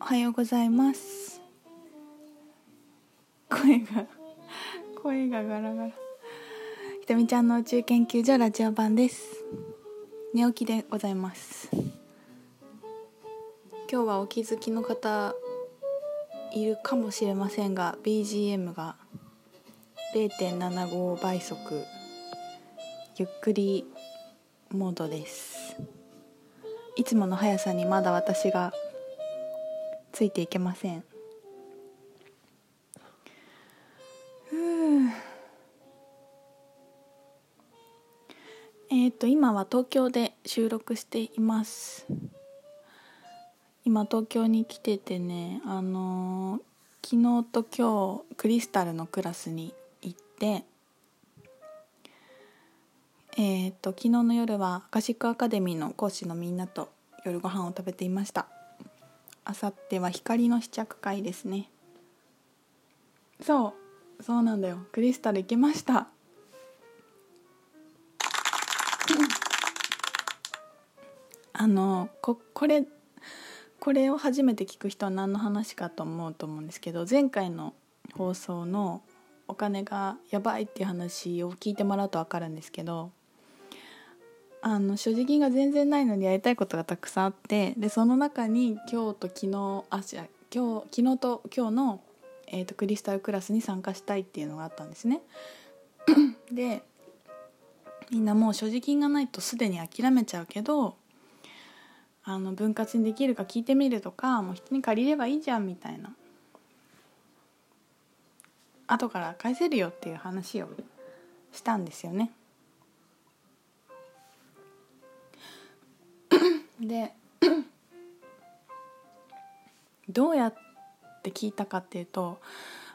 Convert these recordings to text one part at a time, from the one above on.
おはようございます。声が声がガラガラ。ひとみちゃんの宇宙研究所ラジオ版です。寝起きでございます。今日はお気づきの方いるかもしれませんが BGM が0.75倍速ゆっくりモードです。いつもの速さにまだ私がついていけません。えっ、と今は東京で収録しています。今東京に来ててねあのー昨日と今日クリスタルのクラスに行ってえっ、と昨日の夜はアカシックアカデミーの講師のみんなと夜ご飯を食べていました。あさっては光の試着会ですね。そうそうなんだよ。クリスタル行きました。あのここれこれを初めて聞く人は何の話かと思うと思うんですけど前回の放送のお金がやばいっていう話を聞いてもらうと分かるんですけどあの所持金が全然ないのにやりたいことがたくさんあってでその中に今日と昨日あじゃ今日昨日と今日の、えーと、クリスタルクラスに参加したいっていうのがあったんですね。でみんなもう所持金がないとすでに諦めちゃうけどあの分割にできるか聞いてみるとかもう人に借りればいいじゃんみたいな後から返せるよっていう話をしたんですよね。で どうやって聞いたかっていうと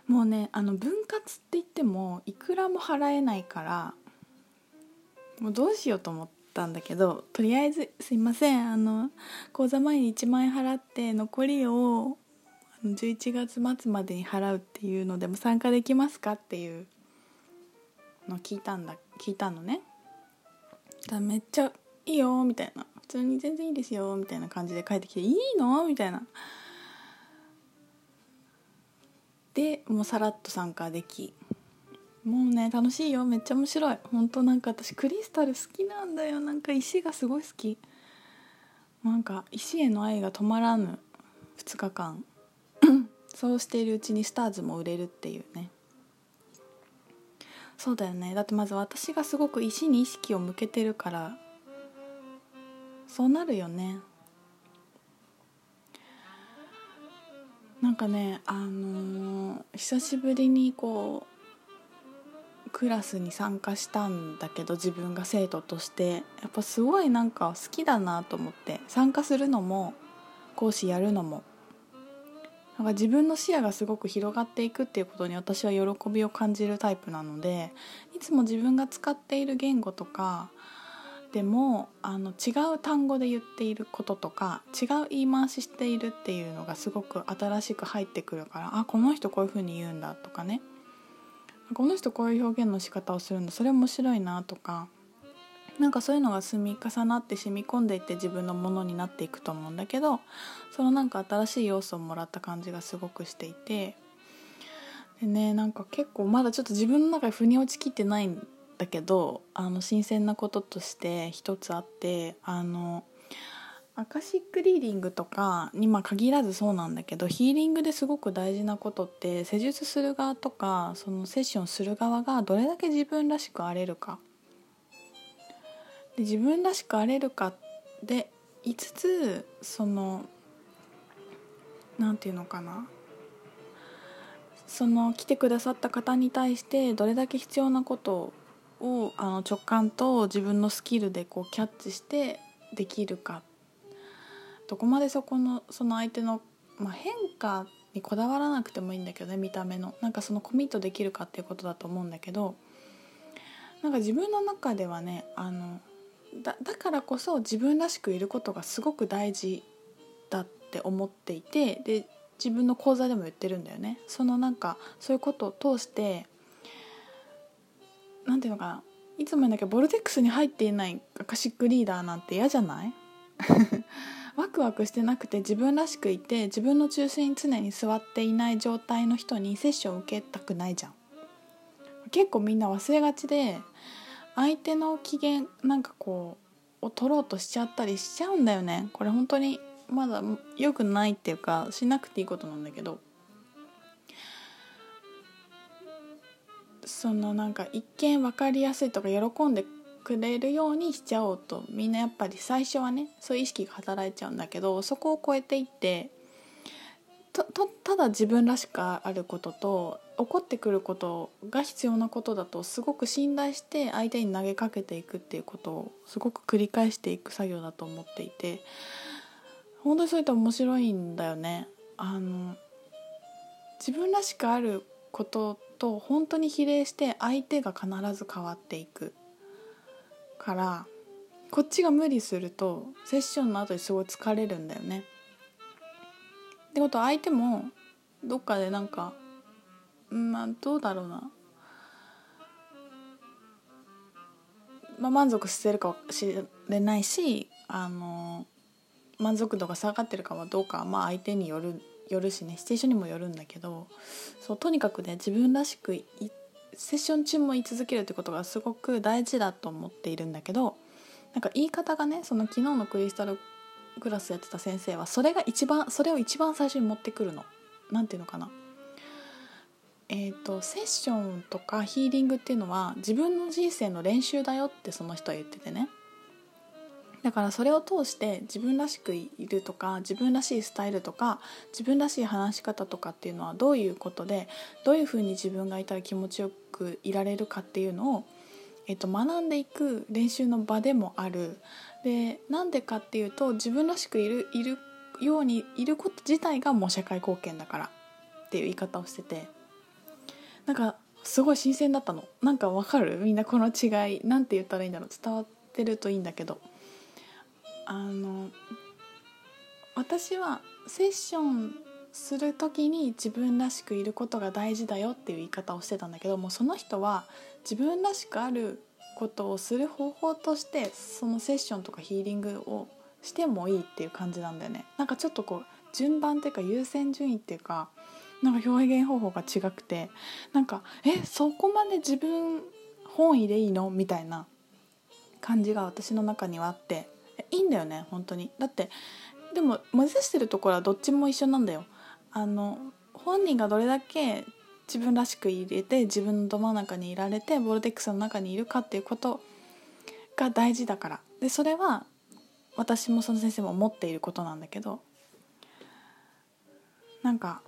もうねあの分割って言ってもいくらも払えないからもうどうしようと思ったんだけどとりあえず「すいませんあの口座前に1万円払って残りを11月末までに払うっていうのでも参加できますか?」っていうの聞いたんだ聞いたのね。だめっちゃいいよみたいな通に全然いいですよみたいな感じで帰ってきて「いいの?」みたいな。でもうさらっと参加でき。もうね楽しいよ。めっちゃ面白い。本当なんか私クリスタル好きなんだよ。なんか石がすごい好き。なんか石への愛が止まらぬ。2日間。そうしているうちにスターズも売れるっていうね。そうだよね。だってまず私がすごく石に意識を向けてるからそうなるよね。なんかねあのー、久しぶりにこうクラスに参加したんだけど自分が生徒として。やっぱすごいなんか好きだなと思って。参加するのも講師やるのも。なんか自分の視野がすごく広がっていくっていうことに私は喜びを感じるタイプなのでいつも自分が使っている言語とかでもあの違う単語で言っていることとか違う言い回ししているっていうのがすごく新しく入ってくるからあこの人こういうふうに言うんだとかね。この人こういう表現の仕方をするんだ。それ面白いなとか。なんかそういうのが積み重なって染み込んでいって自分のものになっていくと思うんだけどそのなんか新しい要素をもらった感じがすごくしていて。でねなんか結構まだちょっと自分の中で腑に落ちきってないんだけどあの新鮮なこととして一つあってあのアカシックリーディングとかにまあ限らずそうなんだけどヒーリングですごく大事なことって施術する側とかそのセッションする側がどれだけ自分らしくあれるか。で自分らしくあれるかでいつつその何て言うのかな。その来てくださった方に対してどれだけ必要なことををあの直感と自分のスキルでこうキャッチしてできるか。どこまでそこのその相手の、まあ、変化にこだわらなくてもいいんだけどね見た目の。なんかそのコミットできるかっていうことだと思うんだけど。なんか自分の中ではねあのだだからこそ自分らしくいることがすごく大事だって思っていてで自分の講座でも言ってるんだよね。そのなんかそういうことを通して何ていうのかな？いつも言うんだけどボルテックスに入っていないアカシックリーダーなんて嫌じゃない？ワクワクしてなくて自分らしくいて自分の中心に常に座っていない状態の人にセッションを受けたくないじゃん。結構みんな忘れがちで相手の機嫌なんかこうを取ろうとしちゃったりしちゃうんだよね。これ本当にまだ良くないっていうかしなくていいことなんだけど。そのなんか一見分かりやすいとか喜んでくれるようにしちゃおうとみんなやっぱり最初はねそういう意識が働いちゃうんだけどそこを超えていってとただ自分らしくあることと起こってくることが必要なことだとすごく信頼して相手に投げかけていくっていうことをすごく繰り返していく作業だと思っていて本当にそういった面白いんだよね。あの自分らしくあることと本当に比例して相手が必ず変わっていくからこっちが無理するとセッションの後にすごい疲れるんだよね。ってことは相手もどっかでなんかまあどうだろうな、まあ、満足してるかもしれないしあの満足度が下がってるかはどうかまあ相手によるよるしねシチュエーションにもよるんだけどそうとにかくね自分らしくセッション中も言い続けるってことがすごく大事だと思っているんだけどなんか言い方がねその昨日のクリスタルクラスやってた先生はそれが一番それを一番最初に持ってくるの。なんていうのかなえーと、セッションとかヒーリングっていうのは自分の人生の練習だよってその人は言っててねだからそれを通して自分らしくいるとか自分らしいスタイルとか自分らしい話し方とかっていうのはどういうことでどういうふうに自分がいたら気持ちよくいられるかっていうのを、えーと、学んでいく練習の場でもある。でなんでかっていうと自分らしくいるいるようにいること自体がもう社会貢献だからっていう言い方をしてて。なんかすごい新鮮だったの。なんかわかる？みんなこの違いなんて言ったらいいんだろう。伝わってるといいんだけど。あの私はセッションする時に自分らしくいることが大事だよっていう言い方をしてたんだけどもその人は自分らしくあることをする方法としてそのセッションとかヒーリングをしてもいいっていう感じなんだよね。なんかちょっとこう順番っていうか優先順位っていうかなんか表現方法が違くてなんかえそこまで自分本意でいいの？みたいな感じが私の中にはあって。いいんだよね本当に。だってでも目指してるところはどっちも一緒なんだよ。あの本人がどれだけ自分らしく入れて自分のど真ん中にいられてボルテックスの中にいるかっていうことが大事だから。でそれは私もその先生も思っていることなんだけど。なんか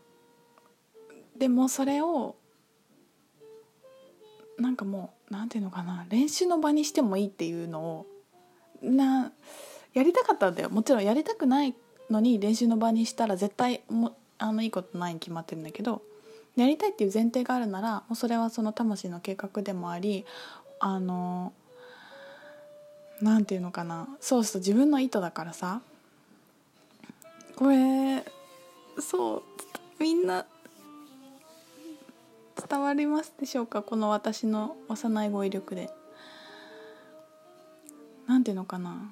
でもそれをなんかもうなんていうのかな練習の場にしてもいいっていうのをなやりたかったんだよ。もちろんやりたくないのに練習の場にしたら絶対もあのいいことないに決まってるんだけどやりたいっていう前提があるならもうそれはその魂の計画でもありあのなんていうのかな。そうすると自分の意図だからさ。これそうみんな伝わりますでしょうか？この私の幼い語彙力で。なんていうのかな。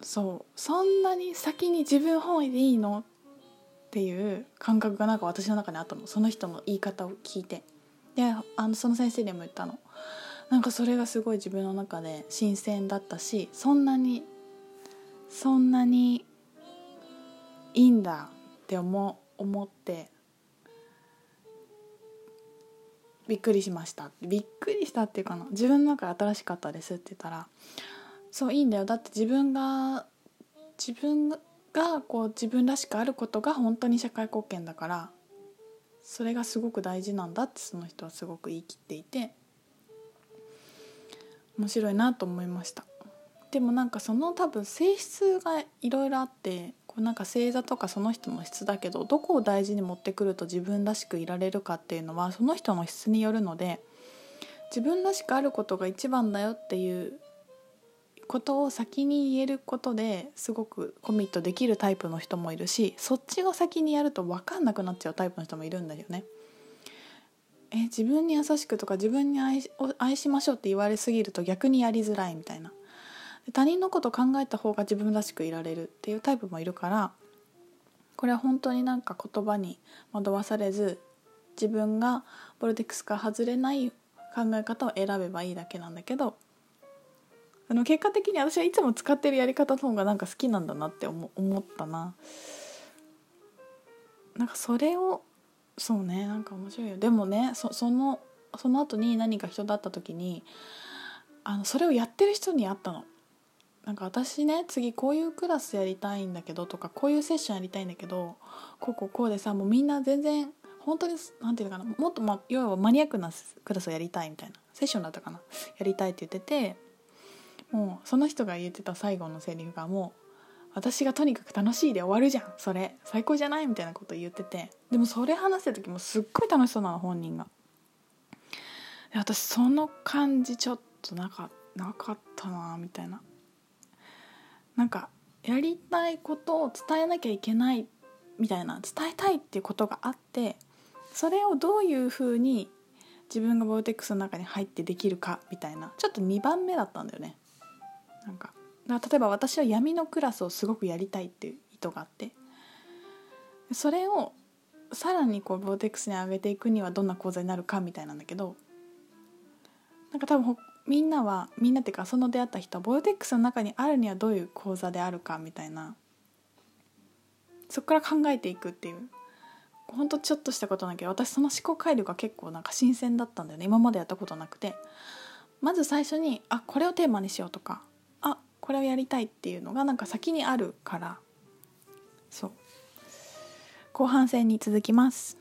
そう。そんなに先に自分本位でいいのっていう感覚がなんか私の中にあったの。その人の言い方を聞いて。であのその先生にも言ったの。なんかそれがすごい自分の中で新鮮だったしそんなにそんなにいいんだって思思ってびっくりしました。びっくりしたっていうかな自分の中で新しかったですって言ったらそういいんだよ。だって自分が自分がこう自分らしくあることが本当に社会貢献だからそれがすごく大事なんだってその人はすごく言い切っていて面白いなと思いました。でもなんかその多分性質がいろいろあってなんか星座とかその人の質だけどどこを大事に持ってくると自分らしくいられるかっていうのはその人の質によるので自分らしくあることが一番だよっていうことを先に言えることですごくコミットできるタイプの人もいるしそっちを先にやると分かんなくなっちゃうタイプの人もいるんだよね。え自分に優しくとか自分に愛愛しましょうって言われすぎると逆にやりづらいみたいな他人のこと考えた方が自分らしくいられるっていうタイプもいるからこれは本当になんか言葉に惑わされず自分がボルテックスから外れない考え方を選べばいいだけなんだけどあの結果的に私はいつも使ってるやり方の方がなんか好きなんだなって思思ったな。なんかそれをそうねなんか面白いよ。でもねそそのその後に何か人だった時にあのそれをやってる人に会ったの。なんか私ね次こういうクラスやりたいんだけどとかこういうセッションやりたいんだけどこうこうこうでさもうみんな全然本当に何て言うのかなもっと、ま、要はマニアックなクラスをやりたいみたいなセッションだったかなやりたいって言っててもうその人が言ってた最後のセリフがもう私がとにかく楽しいで終わるじゃんそれ。最高じゃないみたいなこと言っててでもそれ話してる時もすっごい楽しそうなの本人が。で私その感じちょっとなかなかったなみたいな。なんかやりたいことを伝えなきゃいけないみたいな伝えたいっていうことがあってそれをどういうふうに自分がボルテックスの中に入ってできるかみたいなちょっと2番目だったんだよね。なんか例えば私は闇のクラスをすごくやりたいっていう意図があってそれをさらにこうボーテックスに上げていくにはどんな講座になるかみたいなんだけどなんか多分みんなはみんなっていうかその出会った人はボーテックスの中にあるにはどういう講座であるかみたいなそこから考えていくっていう。ほんとちょっとしたことなんだけど私その思考回路が結構なんか新鮮だったんだよね今までやったことなくて。まず最初にあこれをテーマにしようとか。あこれをやりたいっていうのがなんか先にあるから。そう。後半戦に続きます。